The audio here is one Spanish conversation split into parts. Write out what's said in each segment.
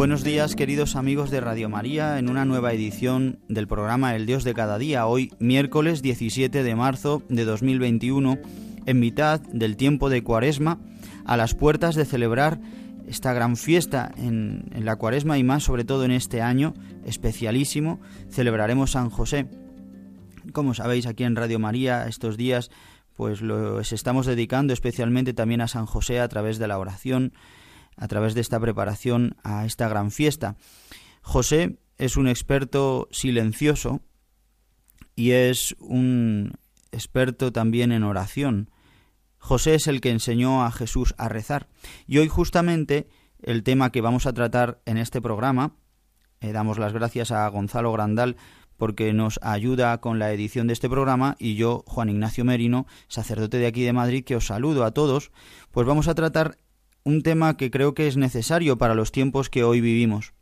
Buenos días queridos amigos de Radio María en una nueva edición del programa El Dios de cada día, hoy miércoles 17 de marzo de 2021, en mitad del tiempo de Cuaresma, a las puertas de celebrar esta gran fiesta en, la Cuaresma y más sobre todo en este año especialísimo, celebraremos San José. Como sabéis, aquí en Radio María estos días pues los estamos dedicando especialmente también a San José a través de la oración, a través de esta preparación a esta gran fiesta. José es un experto silencioso y es un experto también en oración. José es el que enseñó a Jesús a rezar. Y hoy justamente el tema que vamos a tratar en este programa, eh, damos las gracias a Gonzalo Grandal porque nos ayuda con la edición de este programa y yo, Juan Ignacio Merino, sacerdote de aquí de Madrid, que os saludo a todos, pues vamos a tratar un tema que creo que es necesario para los tiempos que hoy vivimos.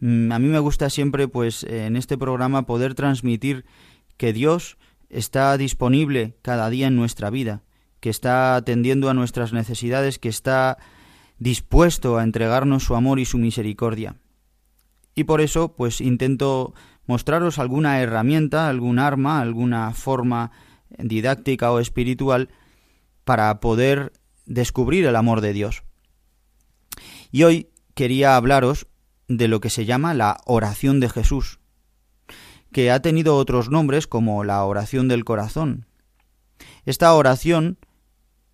Mm, a mí me gusta siempre, pues, en este programa poder transmitir que Dios está disponible cada día en nuestra vida, que está atendiendo a nuestras necesidades, que está dispuesto a entregarnos su amor y su misericordia. Y por eso, pues, intento mostraros alguna herramienta, algún arma, alguna forma didáctica o espiritual para poder descubrir el amor de Dios. Y hoy quería hablaros de lo que se llama la oración de Jesús, que ha tenido otros nombres como la oración del corazón. Esta oración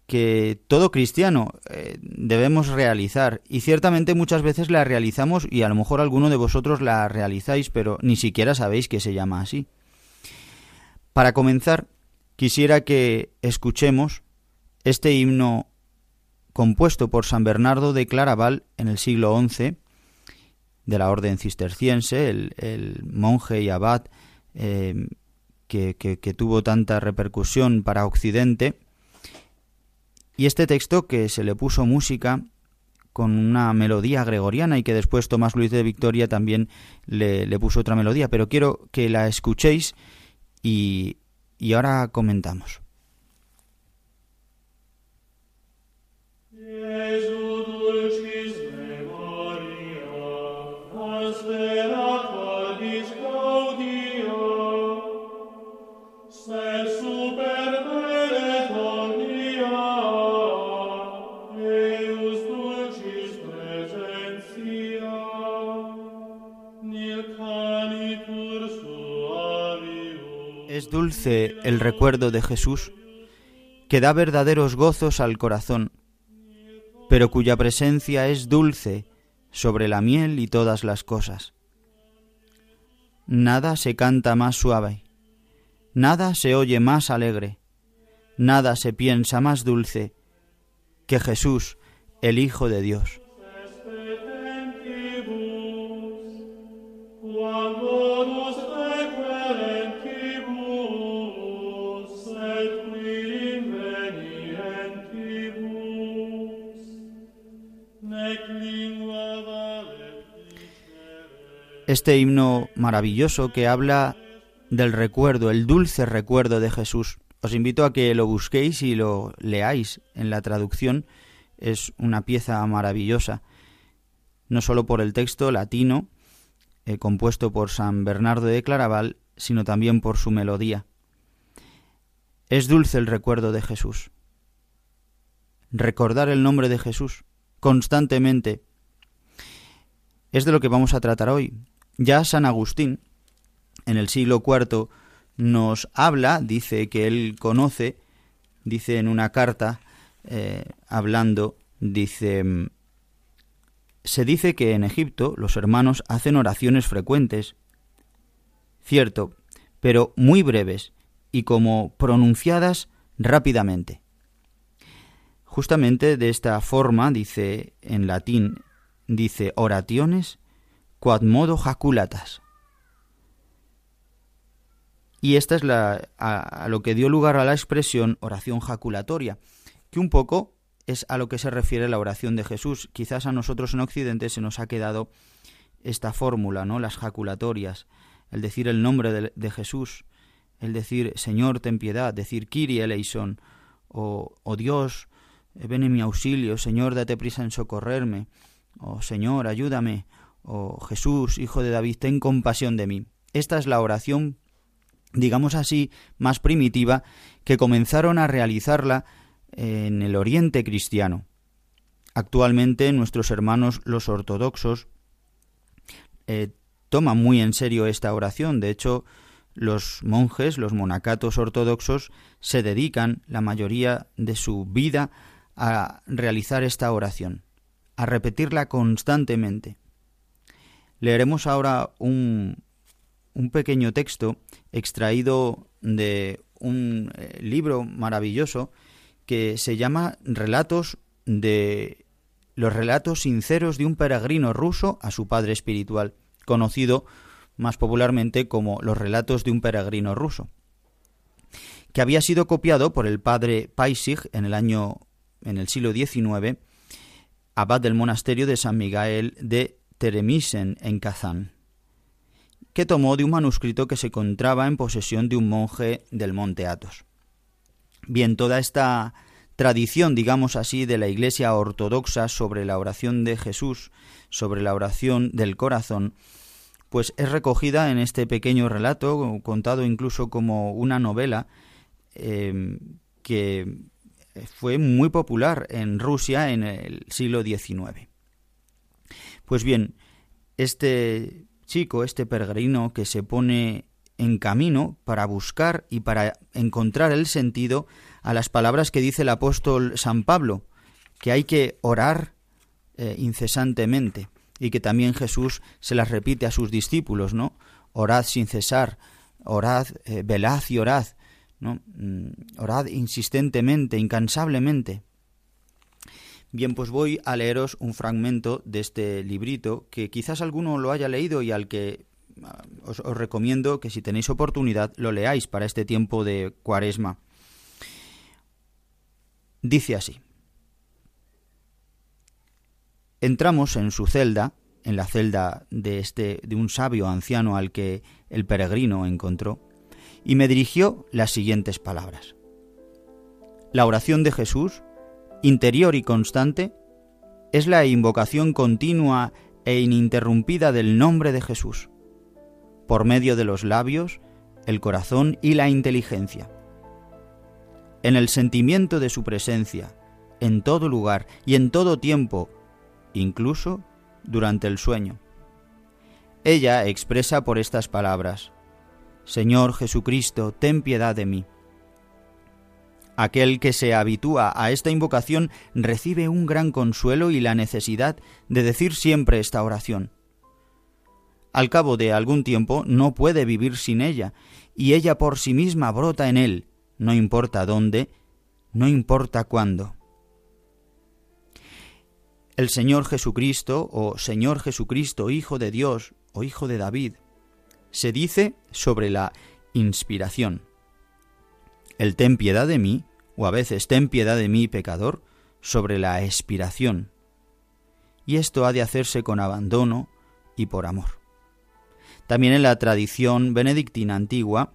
que todo cristiano eh, debemos realizar y ciertamente muchas veces la realizamos y a lo mejor alguno de vosotros la realizáis pero ni siquiera sabéis que se llama así. Para comenzar, quisiera que escuchemos este himno compuesto por San Bernardo de Claraval en el siglo XI, de la orden cisterciense, el, monje y abad eh, que, que tuvo tanta repercusión para Occidente, y este texto que se le puso música con una melodía gregoriana y que después Tomás Luis de Victoria también le, le puso otra melodía, pero quiero que la escuchéis y, y ahora comentamos. Es dulce el recuerdo de Jesús, que da verdaderos gozos al corazón, pero cuya presencia es dulce sobre la miel y todas las cosas. Nada se canta más suave, nada se oye más alegre, nada se piensa más dulce que Jesús, el Hijo de Dios. Este himno maravilloso que habla del recuerdo, el dulce recuerdo de Jesús. Os invito a que lo busquéis y lo leáis en la traducción. Es una pieza maravillosa, no solo por el texto latino, eh, compuesto por San Bernardo de Claraval, sino también por su melodía. Es dulce el recuerdo de Jesús. Recordar el nombre de Jesús constantemente es de lo que vamos a tratar hoy. Ya San Agustín, en el siglo IV nos habla, dice que él conoce, dice en una carta, eh, hablando, dice, se dice que en Egipto los hermanos hacen oraciones frecuentes, cierto, pero muy breves y como pronunciadas rápidamente. Justamente de esta forma, dice en latín, dice oraciones quad modo jaculatas. Y esta es la, a, lo que dio lugar a la expresión oración jaculatoria, que un poco es a lo que se refiere la oración de Jesús. Quizás a nosotros en Occidente se nos ha quedado esta fórmula, ¿no? Las jaculatorias, el decir el nombre de, de Jesús, el decir Señor, ten piedad, decir Kiri eleison, o, o Dios, ven en mi auxilio, Señor, date prisa en socorrerme, o Señor, ayúdame, o Jesús, Hijo de David, ten compasión de mí. Esta es la oración digamos así, más primitiva, que comenzaron a realizarla en el Oriente cristiano. Actualmente nuestros hermanos los ortodoxos eh, toman muy en serio esta oración. De hecho, los monjes, los monacatos ortodoxos, se dedican la mayoría de su vida a realizar esta oración, a repetirla constantemente. Leeremos ahora un, un pequeño texto extraído de un eh, libro maravilloso que se llama Relatos de los relatos sinceros de un peregrino ruso a su padre espiritual, conocido más popularmente como los relatos de un peregrino ruso, que había sido copiado por el padre Paisig en el año en el siglo XIX, abad del monasterio de San Miguel de Teremisen en Kazán que tomó de un manuscrito que se encontraba en posesión de un monje del monte Athos. Bien, toda esta tradición, digamos así, de la Iglesia ortodoxa sobre la oración de Jesús, sobre la oración del corazón, pues es recogida en este pequeño relato, contado incluso como una novela, em, que fue muy popular en Rusia en el siglo XIX. Pues bien, este chico, este peregrino que se pone en camino para buscar y para encontrar el sentido a las palabras que dice el apóstol San Pablo, que hay que orar eh, incesantemente y que también Jesús se las repite a sus discípulos, ¿no? Orad sin cesar, orad, eh, velad y orad, ¿no? Mm, orad insistentemente, incansablemente. Bien, pues voy a leeros un fragmento de este librito que quizás alguno lo haya leído y al que ah, os, recomiendo que si tenéis oportunidad lo leáis para este tiempo de cuaresma. Dice así. Entramos en su celda, en la celda de este de un sabio anciano al que el peregrino encontró, y me dirigió las siguientes palabras. La oración de Jesús interior y constante, es la invocación continua e ininterrumpida del nombre de Jesús, por medio de los labios, el corazón y la inteligencia. En el sentimiento de su presencia, en todo lugar y en todo tiempo, incluso durante el sueño. Ella expresa por estas palabras, Señor Jesucristo, ten piedad de mí. Aquel que se habitúa a esta invocación recibe un gran consuelo y la necesidad de decir siempre esta oración. Al cabo de algún tiempo no puede vivir sin ella, y ella por sí misma brota en él, no importa dónde, no importa cuándo. El Señor Jesucristo, o Señor Jesucristo, Hijo de Dios, o Hijo de David, se dice sobre la inspiración el ten piedad de mí, o a veces ten piedad de mí, pecador, sobre la expiración. Y esto ha de hacerse con abandono y por amor. También en la tradición benedictina antigua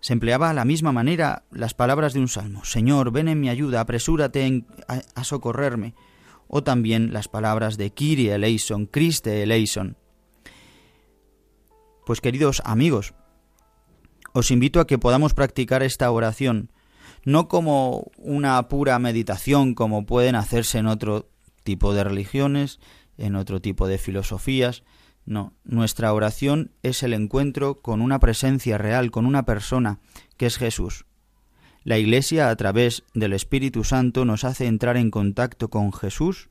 se empleaba a la misma manera las palabras de un salmo, Señor, ven en mi ayuda, apresúrate a, socorrerme, o también las palabras de Kyrie eleison, Christe eleison. Pues queridos amigos, os invito a que podamos practicar esta oración, no como una pura meditación como pueden hacerse en otro tipo de religiones, en otro tipo de filosofías, No, nuestra oración es el encuentro con una presencia real, con una persona, que es Jesús. La Iglesia, a través del Espíritu Santo, nos hace entrar en contacto con Jesús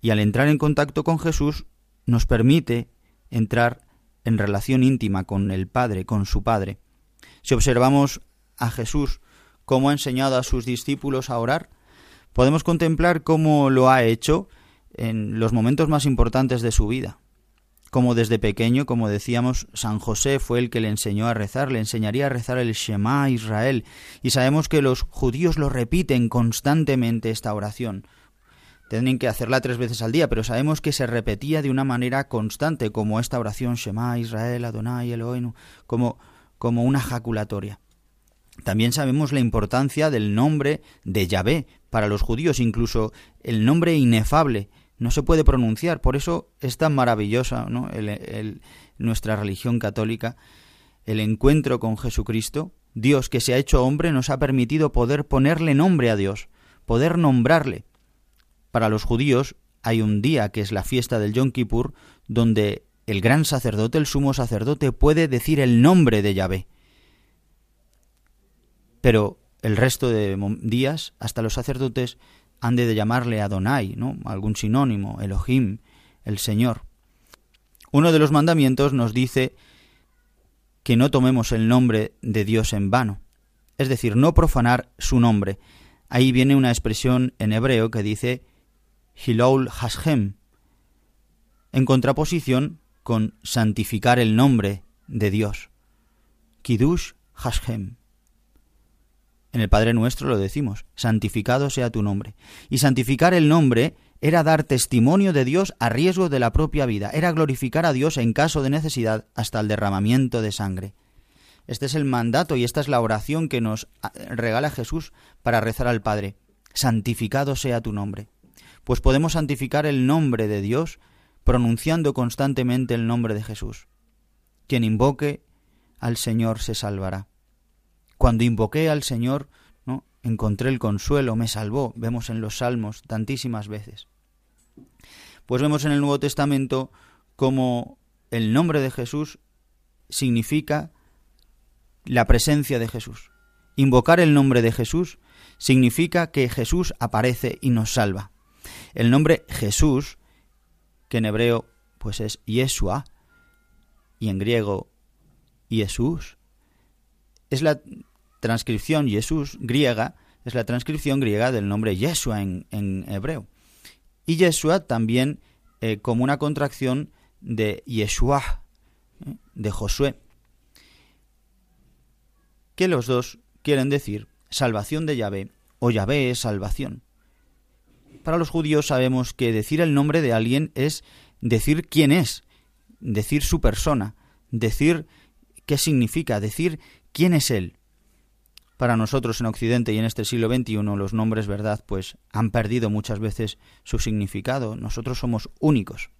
y al entrar en contacto con Jesús nos permite entrar en relación íntima con el Padre, con su Padre. Si observamos a Jesús cómo ha enseñado a sus discípulos a orar, podemos contemplar cómo lo ha hecho en los momentos más importantes de su vida como desde pequeño, como decíamos, San José fue el que le enseñó a rezar, le enseñaría a rezar el Shema a Israel, y sabemos que los judíos lo repiten constantemente esta oración. Tienen que hacerla tres veces al día, pero sabemos que se repetía de una manera constante, como esta oración Shema Israel, Adonai, Elohim, como, como una jaculatoria. También sabemos la importancia del nombre de Yahvé para los judíos, incluso el nombre inefable no se puede pronunciar. Por eso es tan maravillosa ¿no? nuestra religión católica, el encuentro con Jesucristo. Dios que se ha hecho hombre nos ha permitido poder ponerle nombre a Dios, poder nombrarle. Para los judíos hay un día que es la fiesta del Yom Kippur, donde el gran sacerdote, el sumo sacerdote, puede decir el nombre de Yahvé. Pero el resto de días, hasta los sacerdotes, han de llamarle Adonai, ¿no? algún sinónimo, Elohim, el Señor. Uno de los mandamientos nos dice que no tomemos el nombre de Dios en vano, es decir, no profanar su nombre. Ahí viene una expresión en hebreo que dice Hilol Hashem, en contraposición con santificar el nombre de Dios. Kiddush Hashem. En el Padre Nuestro lo decimos, santificado sea tu nombre. Y santificar el nombre era dar testimonio de Dios a riesgo de la propia vida, era glorificar a Dios en caso de necesidad hasta el derramamiento de sangre. Este es el mandato y esta es la oración que nos ah, regala Jesús para rezar al Padre. Santificado sea tu nombre. Pues podemos santificar el nombre de Dios pronunciando constantemente el nombre de Jesús. Quien invoque al Señor se salvará. Cuando invoqué al Señor, encontré el consuelo, me salvó, vemos en los salmos tantísimas veces. Pues vemos en el Nuevo Testamento como el nombre de Jesús significa la presencia de Jesús. Invocar el nombre de Jesús significa que Jesús aparece y nos salva. El nombre Jesús, que en hebreo pues es Yeshua y en griego Jesús, es la transcripción Jesús griega es la transcripción griega del nombre Yeshua en, hebreo. Y Yeshua también eh, como una contracción de Yeshua, eh, de Josué. Que los dos quieren decir salvación de Yahvé o Yahvé es salvación. Para los judíos sabemos que decir el nombre de alguien es decir quién es, decir su persona, decir qué significa, decir quién es él. Para nosotros en Occidente y en este siglo XXI los nombres, ¿verdad?, pues han perdido muchas veces su significado. Nosotros somos únicos.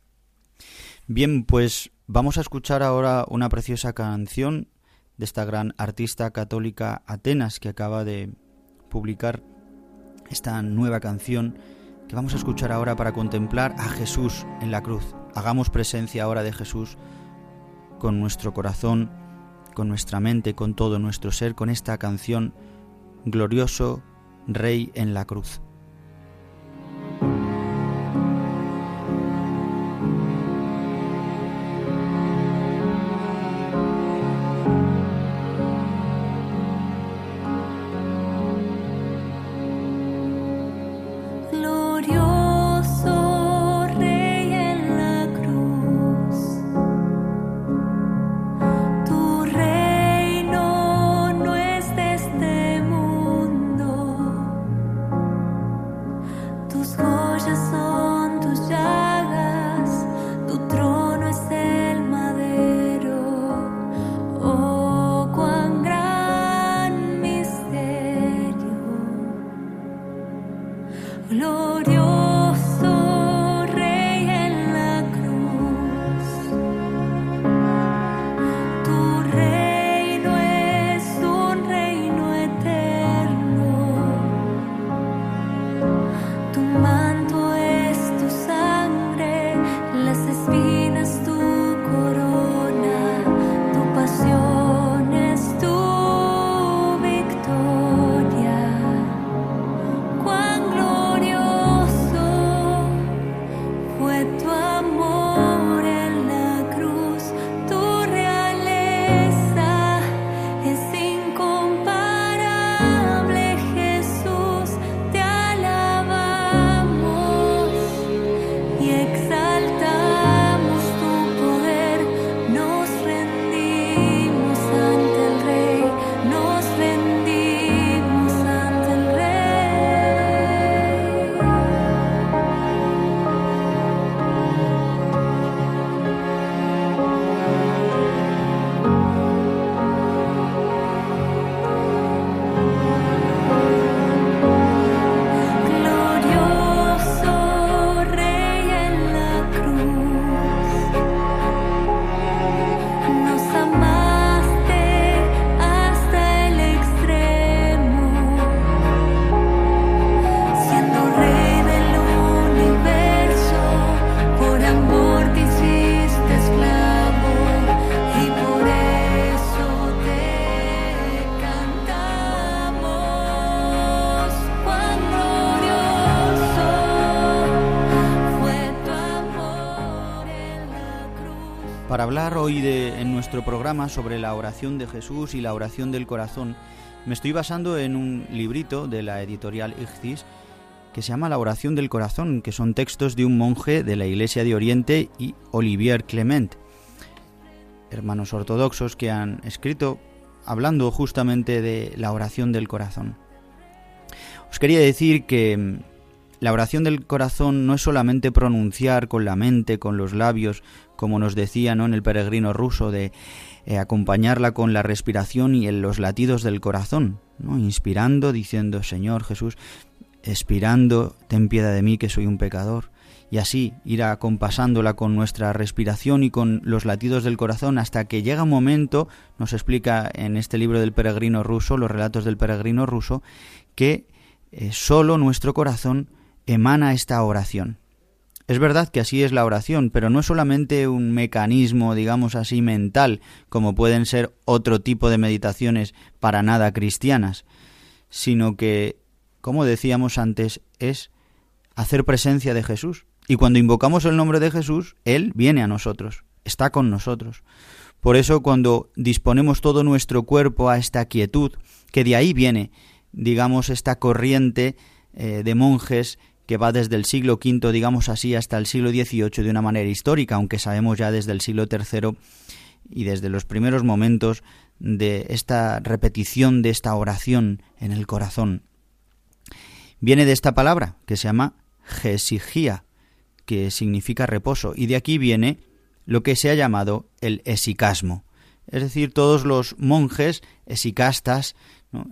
Bien, pues vamos a escuchar ahora una preciosa canción de esta gran artista católica Atenas que acaba de publicar esta nueva canción que vamos a escuchar ahora para contemplar a Jesús en la cruz. Hagamos presencia ahora de Jesús con nuestro corazón con nuestra mente, con todo nuestro ser, con esta canción Glorioso Rey en la cruz. Hablar hoy de, en nuestro programa sobre la oración de Jesús y la oración del corazón, me estoy basando en un librito de la editorial Ichthys que se llama La oración del corazón, que son textos de un monje de la Iglesia de Oriente y Olivier Clement, hermanos ortodoxos que han escrito hablando justamente de la oración del corazón. Os quería decir que la oración del corazón no es solamente pronunciar con la mente, con los labios, como nos decía en el peregrino ruso, de eh, acompañarla con la respiración y en los latidos del corazón, ¿no? inspirando, diciendo, Señor Jesús, expirando, ten piedad de mí que soy un pecador, y así ir acompasándola con nuestra respiración y con los latidos del corazón hasta que llega un momento, nos explica en este libro del peregrino ruso, los relatos del peregrino ruso, que eh, solo nuestro corazón emana esta oración. Es verdad que así es la oración, pero no es solamente un mecanismo, digamos así, mental, como pueden ser otro tipo de meditaciones para nada cristianas, sino que, como decíamos antes, es hacer presencia de Jesús. Y cuando invocamos el nombre de Jesús, Él viene a nosotros, está con nosotros. Por eso cuando disponemos todo nuestro cuerpo a esta quietud, que de ahí viene, digamos, esta corriente eh, de monjes que va desde el siglo V, digamos así, hasta el siglo XVIII de una manera histórica, aunque sabemos ya desde el siglo III y desde los primeros momentos de esta repetición de esta oración en el corazón. Viene de esta palabra que se llama gesigía, que significa reposo, y de aquí viene lo que se ha llamado el esicasmo. Es decir, todos los monjes esicastas,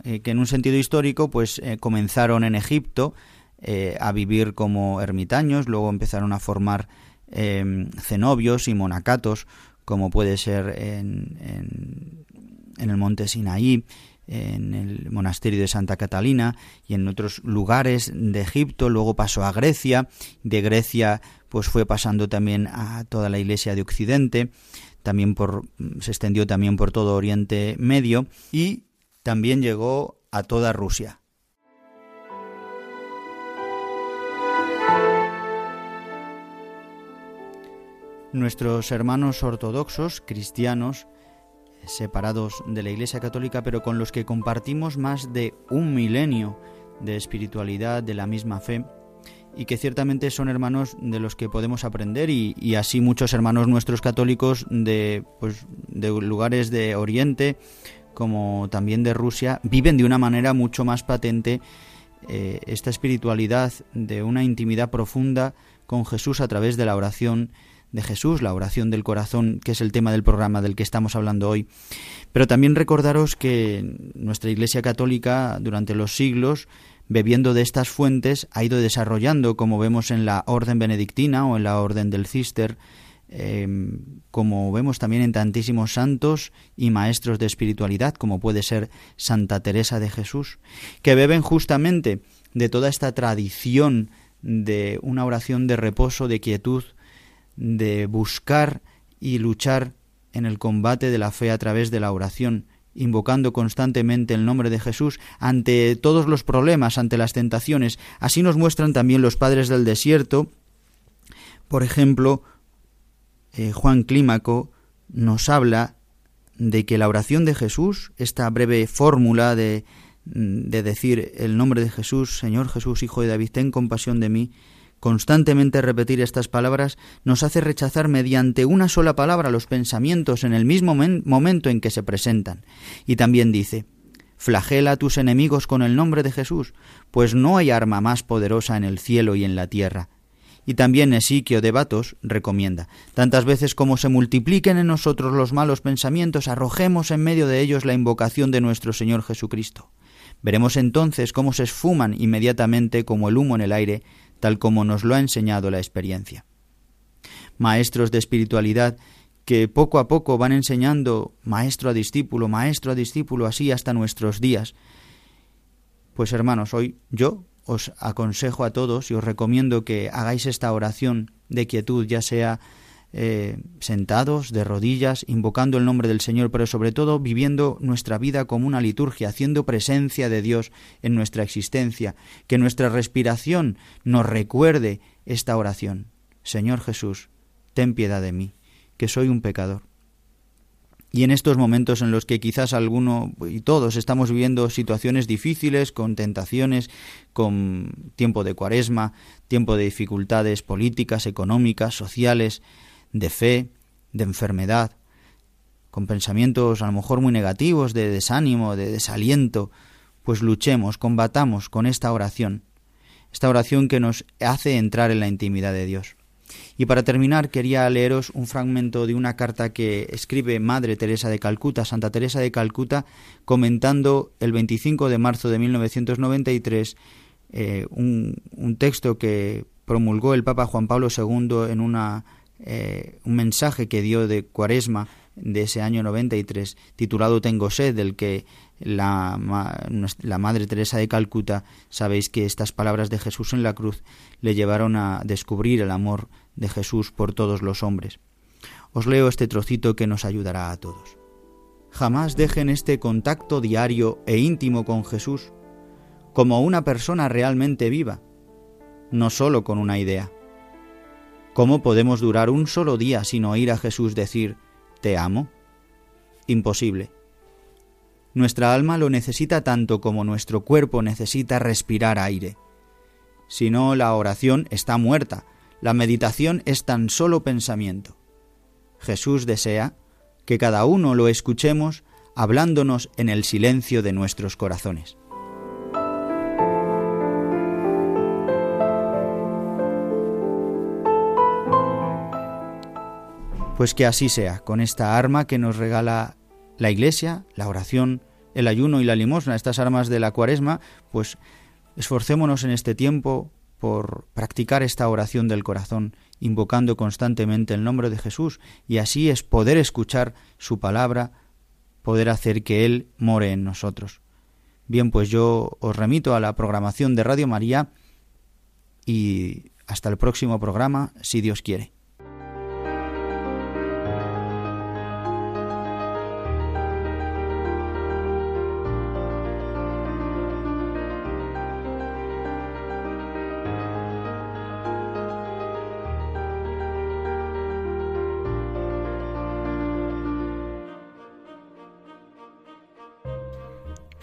eh, que en un sentido histórico, pues eh, comenzaron en Egipto, eh, a vivir como ermitaños, luego empezaron a formar em, cenobios y monacatos, como puede ser en, en, el monte Sinaí, en el monasterio de Santa Catalina y en otros lugares de Egipto, luego pasó a Grecia, de Grecia pues fue pasando también a toda la iglesia de Occidente, también por se extendió también por todo Oriente Medio y también llegó a toda Rusia. Nuestros hermanos ortodoxos, cristianos, separados de la Iglesia Católica, pero con los que compartimos más de un milenio de espiritualidad, de la misma fe, y que ciertamente son hermanos de los que podemos aprender y, así muchos hermanos nuestros católicos de, pues, de lugares de Oriente como también de Rusia viven de una manera mucho más patente eh, esta espiritualidad de una intimidad profunda con Jesús a través de la oración de Jesús, la oración del corazón, que es el tema del programa del que estamos hablando hoy. Pero también recordaros que nuestra Iglesia Católica durante los siglos, bebiendo de estas fuentes, ha ido desarrollando, como vemos en la Orden Benedictina o en la Orden del Cister, em, como vemos también en tantísimos santos y maestros de espiritualidad, como puede ser Santa Teresa de Jesús, que beben justamente de toda esta tradición de una oración de reposo, de quietud, de buscar y luchar en el combate de la fe a través de la oración, invocando constantemente el nombre de Jesús ante todos los problemas, ante las tentaciones. Así nos muestran también los padres del desierto. Por ejemplo, eh, Juan Clímaco nos habla de que la oración de Jesús, esta breve fórmula de, de decir el nombre de Jesús, Señor Jesús, Hijo de David, ten compasión de mí, Constantemente repetir estas palabras nos hace rechazar mediante una sola palabra los pensamientos en el mismo momento en que se presentan. Y también dice, flagela a tus enemigos con el nombre de Jesús, pues no hay arma más poderosa en el cielo y en la tierra. Y también Esiquio de Batos recomienda, tantas veces como se multipliquen en nosotros los malos pensamientos, arrojemos en medio de ellos la invocación de nuestro Señor Jesucristo. Veremos entonces cómo se esfuman inmediatamente como el humo en el aire tal como nos lo ha enseñado la experiencia. Maestros de espiritualidad que poco a poco van enseñando maestro a discípulo, maestro a discípulo, así hasta nuestros días. Pues hermanos, hoy yo os aconsejo a todos y os recomiendo que hagáis esta oración de quietud, ya sea eh, sentados, de rodillas, invocando el nombre del Señor, pero sobre todo viviendo nuestra vida como una liturgia, haciendo presencia de Dios en nuestra existencia, que nuestra respiración nos recuerde esta oración. Señor Jesús, ten piedad de mí, que soy un pecador. Y en estos momentos en los que quizás alguno y todos estamos viviendo situaciones difíciles, con tentaciones, con tiempo de cuaresma, tiempo de dificultades políticas, económicas, sociales, de fe, de enfermedad, con pensamientos a lo mejor muy negativos, de desánimo, de desaliento, pues luchemos, combatamos con esta oración, esta oración que nos hace entrar en la intimidad de Dios. Y para terminar quería leeros un fragmento de una carta que escribe Madre Teresa de Calcuta, Santa Teresa de Calcuta, comentando el 25 de marzo de 1993 eh, un, un, texto que promulgó el Papa Juan Pablo II en una, eh, un mensaje que dio de Cuaresma de ese año 93, titulado Tengo sed, del que la, la, Madre Teresa de Calcuta, sabéis que estas palabras de Jesús en la cruz le llevaron a descubrir el amor de Jesús por todos los hombres. Os leo este trocito que nos ayudará a todos. Jamás dejen este contacto diario e íntimo con Jesús como una persona realmente viva, no sólo con una idea. ¿Cómo podemos durar un solo día sin oír a Jesús decir, Te amo? Imposible. Nuestra alma lo necesita tanto como nuestro cuerpo necesita respirar aire. Si no, la oración está muerta, la meditación es tan solo pensamiento. Jesús desea que cada uno lo escuchemos hablándonos en el silencio de nuestros corazones. Pues que así sea, con esta arma que nos regala la Iglesia, la oración, el ayuno y la limosna, estas armas de la cuaresma, pues esforcémonos en este tiempo por practicar esta oración del corazón, invocando constantemente el nombre de Jesús, y así es poder escuchar su palabra, poder hacer que Él more en nosotros. Bien, pues yo os remito a la programación de Radio María y hasta el próximo programa, si Dios quiere.